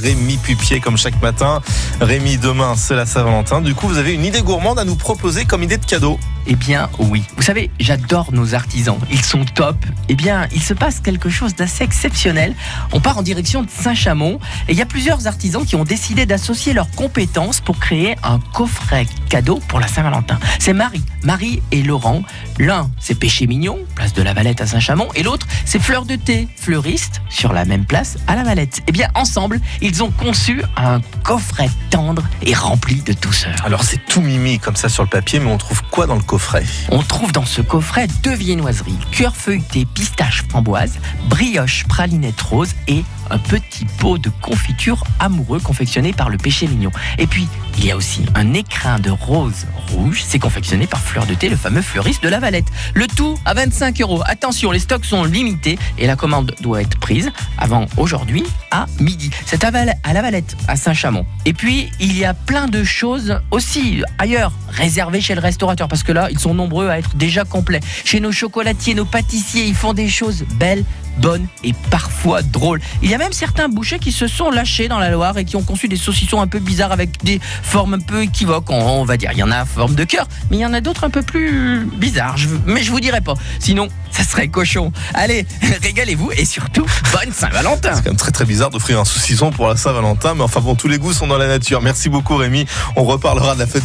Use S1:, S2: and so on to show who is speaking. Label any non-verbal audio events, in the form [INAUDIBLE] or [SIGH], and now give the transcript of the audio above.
S1: Rémi Pupier comme chaque matin. Rémi, demain c'est la Saint-Valentin. Du coup, vous avez une idée gourmande à nous proposer comme idée de cadeau?
S2: Eh bien, oui. Vous savez, j'adore nos artisans. Ils sont top. Eh bien, il se passe quelque chose d'assez exceptionnel. On part en direction de Saint-Chamond et il y a plusieurs artisans qui ont décidé d'associer leurs compétences pour créer un coffret cadeau pour la Saint-Valentin. C'est Marie, Marie et Laurent. L'un, c'est Péché Mignon, place de la Valette à Saint-Chamond, et l'autre, c'est Fleur de thé, fleuriste, sur la même place à la Valette. Eh bien, ensemble, ils ont conçu un coffret tendre et rempli de douceur.
S1: Alors c'est tout mimi comme ça sur le papier, mais on trouve quoi dans le coffret?
S2: On trouve dans ce coffret deux viennoiseries, cœur feuilleté pistache framboise, brioche pralinette rose et un petit pot de confiture amoureux confectionné par le péché mignon. Et puis, il y a aussi un écrin de rose rouge, c'est confectionné par Fleur de Thé, le fameux fleuriste de la Valette. Le tout à 25 euros. Attention, les stocks sont limités et la commande doit être prise avant aujourd'hui à midi. C'est à, la Valette, à Saint-Chamond. Et puis, il y a plein de choses aussi ailleurs, réservées chez le restaurateur, parce que là, ils sont nombreux à être déjà complets. Chez nos chocolatiers, nos pâtissiers, ils font des choses belles, bonnes et parfois drôles. Il y a même certains bouchers qui se sont lâchés dans la Loire et qui ont conçu des saucissons un peu bizarres avec des formes un peu équivoques, on, va dire. Il y en a forme de cœur, mais il y en a d'autres un peu plus bizarres. Mais je vous dirai pas. Sinon, ça serait cochon. Allez, [LAUGHS] régalez-vous et surtout, bonne Saint-Valentin
S1: C'est quand même très très bizarre d'offrir un saucisson pour la Saint-Valentin, mais enfin bon, tous les goûts sont dans la nature. Merci beaucoup Rémi. On reparlera de la fête